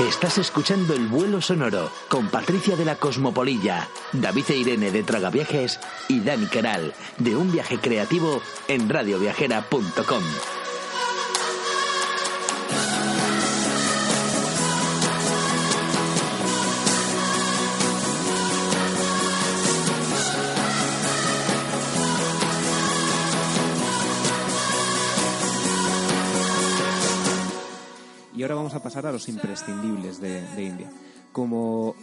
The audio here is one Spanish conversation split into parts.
Estás escuchando El Vuelo Sonoro con Patricia de la Cosmopolilla, David e Irene de Tragaviajes y Dani Caral de Un Viaje Creativo en radioviajera.com. ahora vamos a pasar a los imprescindibles de, India. Como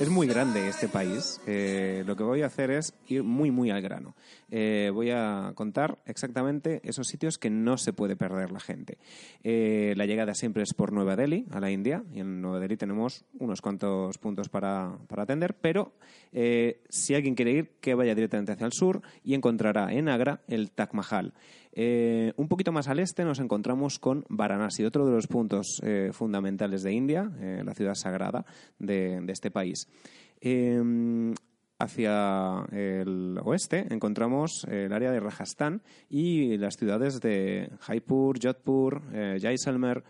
es muy grande este país, eh, lo que voy a hacer es ir muy, muy al grano. Eh, voy a contar exactamente esos sitios que no se puede perder la gente. Eh, la llegada siempre es por Nueva Delhi, a la India, y en Nueva Delhi tenemos unos cuantos puntos para, para atender, pero si alguien quiere ir, que vaya directamente hacia el sur y encontrará en Agra el Taj Mahal. Eh, un poquito más al este nos encontramos con Varanasi, otro de los puntos eh, fundamentales de India, eh, la ciudad sagrada de, este país. Hacia el oeste encontramos el área de Rajasthan y las ciudades de Jaipur, Jodhpur, Jaisalmer,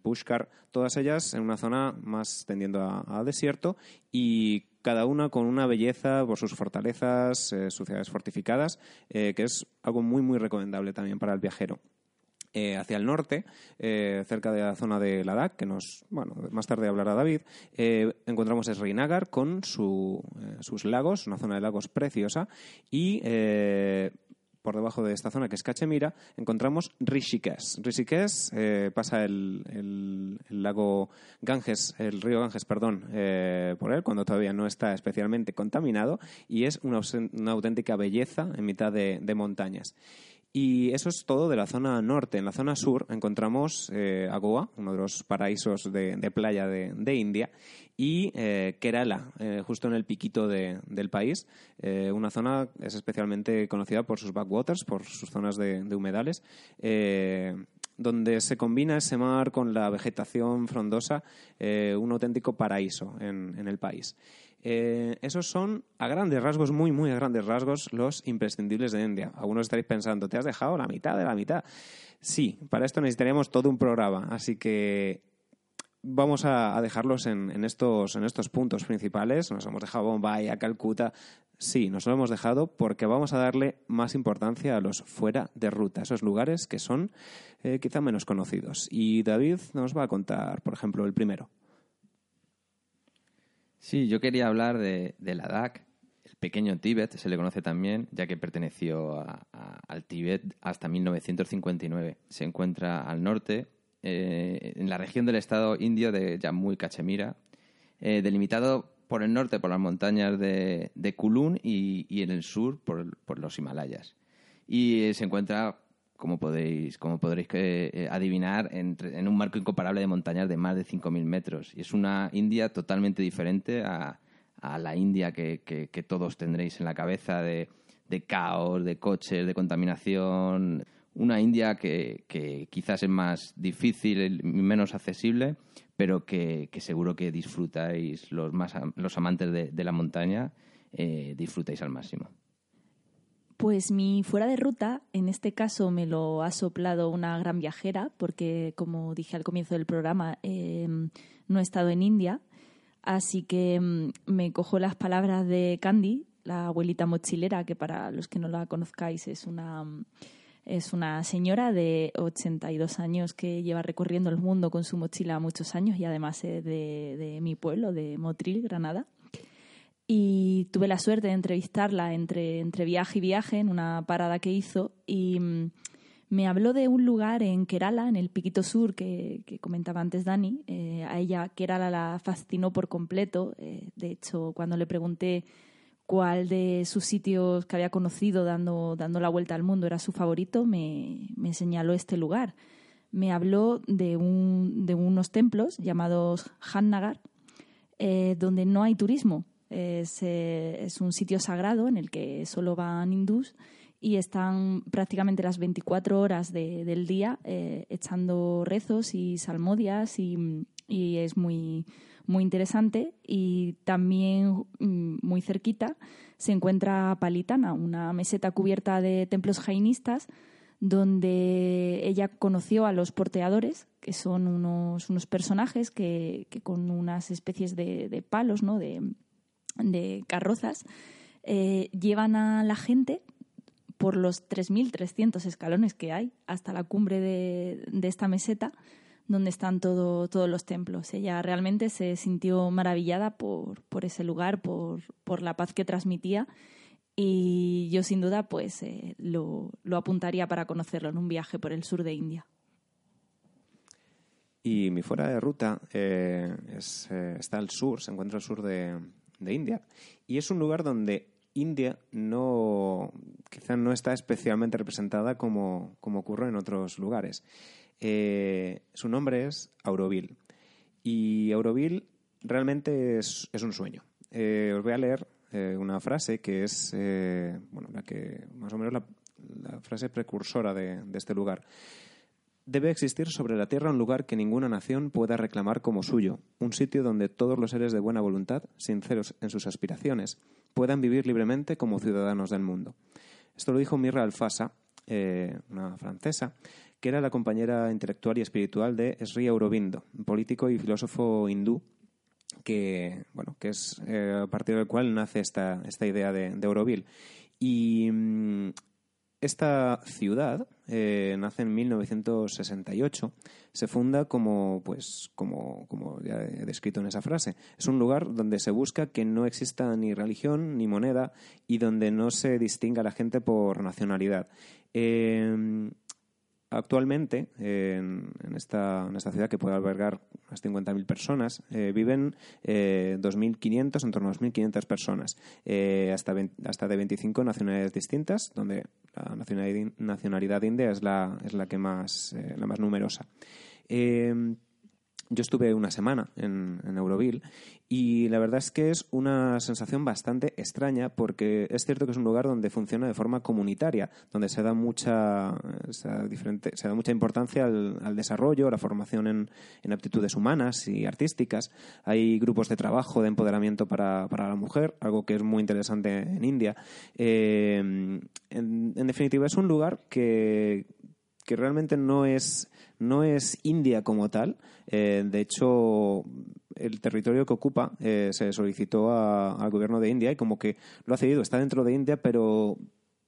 Pushkar, todas ellas en una zona más tendiendo a, a desierto y cada una con una belleza por sus fortalezas, eh, sus ciudades fortificadas, eh, que es algo muy, muy recomendable también para el viajero. Eh, hacia el norte, eh, cerca de la zona de Ladakh, que nos, bueno, más tarde hablará David, eh, encontramos Srinagar con su, sus lagos, una zona de lagos preciosa, y por debajo de esta zona, que es Cachemira, encontramos Rishikesh. Rishikesh eh, pasa el, el- lago Ganges, el río Ganges, perdón, eh, por él, cuando todavía no está especialmente contaminado, y es una, una auténtica belleza en mitad de montañas. Y eso es todo de la zona norte. En la zona sur encontramos eh, Goa, uno de los paraísos de, playa de, India, y eh, Kerala, eh, justo en el piquito de- del país. Eh, una zona es especialmente conocida por sus backwaters, por sus zonas de, humedales. donde se combina ese mar con la vegetación frondosa, un auténtico paraíso en, en el país. Eh, esos son, a grandes rasgos, muy, muy a grandes rasgos, los imprescindibles de India. Algunos estaréis pensando, ¿te has dejado la mitad de la mitad? Sí, para esto necesitaríamos todo un programa, así que vamos a, dejarlos en, en estos, en estos puntos principales. Nos hemos dejado Bombay, a Calcuta. Sí, nos lo hemos dejado porque vamos a darle más importancia a los fuera de ruta, esos lugares que son eh, quizá menos conocidos. Y David nos va a contar, por ejemplo, el primero. Sí, yo quería hablar de, de Ladakh, el pequeño Tíbet, se le conoce también, ya que perteneció a- al Tíbet hasta 1959. Se encuentra al norte, eh, en la región del estado indio de Jammu y Cachemira, eh, delimitado por el norte por las montañas de, de Kulun y, y en el sur por, por los Himalayas. Y eh, se encuentra, como podéis, como podréis eh, adivinar, entre- en un marco incomparable de montañas de más de 5.000 metros. Y es una India totalmente diferente a, la India que, todos tendréis en la cabeza de, caos, de coches, de contaminación. Una India que, quizás es más difícil menos accesible, pero que, seguro que disfrutáis los, más, los amantes de, de la montaña, eh, disfrutáis al máximo. Pues mi fuera de ruta, en este caso me lo ha soplado una gran viajera, porque como dije al comienzo del programa, eh, no he estado en India, así que mm, me cojo las palabras de Candy, la abuelita mochilera, que para los que no la conozcáis es una, mm, es una señora de 82 años que lleva recorriendo el mundo con su mochila muchos años y además es de, de mi pueblo, de Motril, Granada y tuve la suerte de entrevistarla entre, entre viaje y viaje en una parada que hizo y mm, me habló de un lugar en Kerala, en el Piquito Sur, que, que comentaba antes Dani. Eh, a ella Kerala la fascinó por completo. Eh, de hecho, cuando le pregunté cuál de sus sitios que había conocido dando, dando la vuelta al mundo era su favorito, me, me señaló este lugar. me habló de, un, de unos templos llamados Hannagar, eh, donde no hay turismo. Es, eh, es, un sitio sagrado en el que solo van hindús y están prácticamente las 24 horas del día eh, echando rezos y salmodias y, y, es muy, muy interesante. Y también mm, muy cerquita se encuentra Palitana, una meseta cubierta de templos jainistas donde ella conoció a los porteadores, que son unos, unos personajes que, que, con unas especies de, de palos, ¿no? de, de carrozas, eh, llevan a la gente por los 3.300 escalones que hay hasta la cumbre de, de esta meseta donde están todo, todos los templos. Ella realmente se sintió maravillada por, por ese lugar, por, por, la paz que transmitía y yo sin duda pues eh, lo, lo, apuntaría para conocerlo en un viaje por el sur de India. Y mi fuera de ruta eh, es, está al sur, se encuentra al sur de, de India y es un lugar donde India no, quizá no está especialmente representada como, como ocurre en otros lugares. Eh, su nombre es Auroville. Y Auroville realmente es, es un sueño. Eh, os voy a leer eh, una frase que es, bueno, la que más o menos la, la frase precursora de, de este lugar. Debe existir sobre la tierra un lugar que ninguna nación pueda reclamar como suyo, un sitio donde todos los seres de buena voluntad, sinceros en sus aspiraciones, puedan vivir libremente como ciudadanos del mundo. Esto lo dijo Mirra Alfasa, eh, una francesa, que era la compañera intelectual y espiritual de Sri Aurobindo, político y filósofo hindú que, bueno, que es eh, a partir del cual nace esta, esta idea de, de Auroville. Y mmm, esta ciudad eh, nace en 1968. Se funda como, pues, como, como ya he descrito en esa frase. Es un lugar donde se busca que no exista ni religión ni moneda y donde no se distinga a la gente por nacionalidad. Eh, actualmente, en, en, esta, en, esta, ciudad que puede albergar unas 50.000 personas, eh, viven eh, 2.500, en torno a 2.500 personas, eh, hasta, 20, hasta de 25 nacionalidades distintas, donde la nacionalidad, nacionalidad india es la, es la que más, eh, la más numerosa. Eh, yo estuve una semana en, en, Euroville y la verdad es que es una sensación bastante extraña porque es cierto que es un lugar donde funciona de forma comunitaria, donde se da mucha, se da diferente, se da mucha importancia al, desarrollo, a la formación en, en, aptitudes humanas y artísticas. Hay grupos de trabajo, de empoderamiento para, para la mujer, algo que es muy interesante en India. Eh, en definitiva, es un lugar que, que realmente no es no es India como tal. Eh, de hecho, el territorio que ocupa eh, se solicitó a, al gobierno de India y como que lo ha cedido. Está dentro de India, pero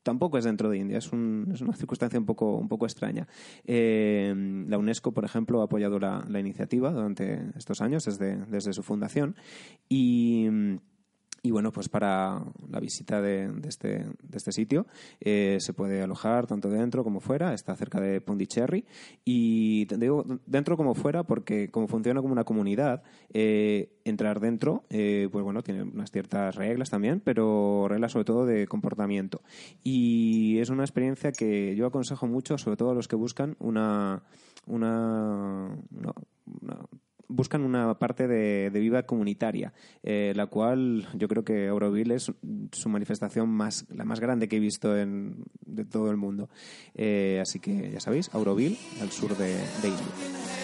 tampoco es dentro de India. Es, un, es una circunstancia un poco, un poco extraña. Eh, la UNESCO, por ejemplo, ha apoyado la, la iniciativa durante estos años, desde, desde su fundación. Y y bueno, pues para la visita de, de, este, de este, sitio eh, se puede alojar tanto dentro como fuera, está cerca de Pondicherry. Y digo dentro como fuera porque como funciona como una comunidad, eh, entrar dentro, eh, pues bueno, tiene unas ciertas reglas también, pero reglas sobre todo de comportamiento. Y es una experiencia que yo aconsejo mucho, sobre todo a los que buscan una, una, una, una buscan una parte de, de vida comunitaria, eh, la cual yo creo que Auroville es su manifestación más, la más grande que he visto en, de todo el mundo. Eh, así que ya sabéis, Auroville, al sur de, de.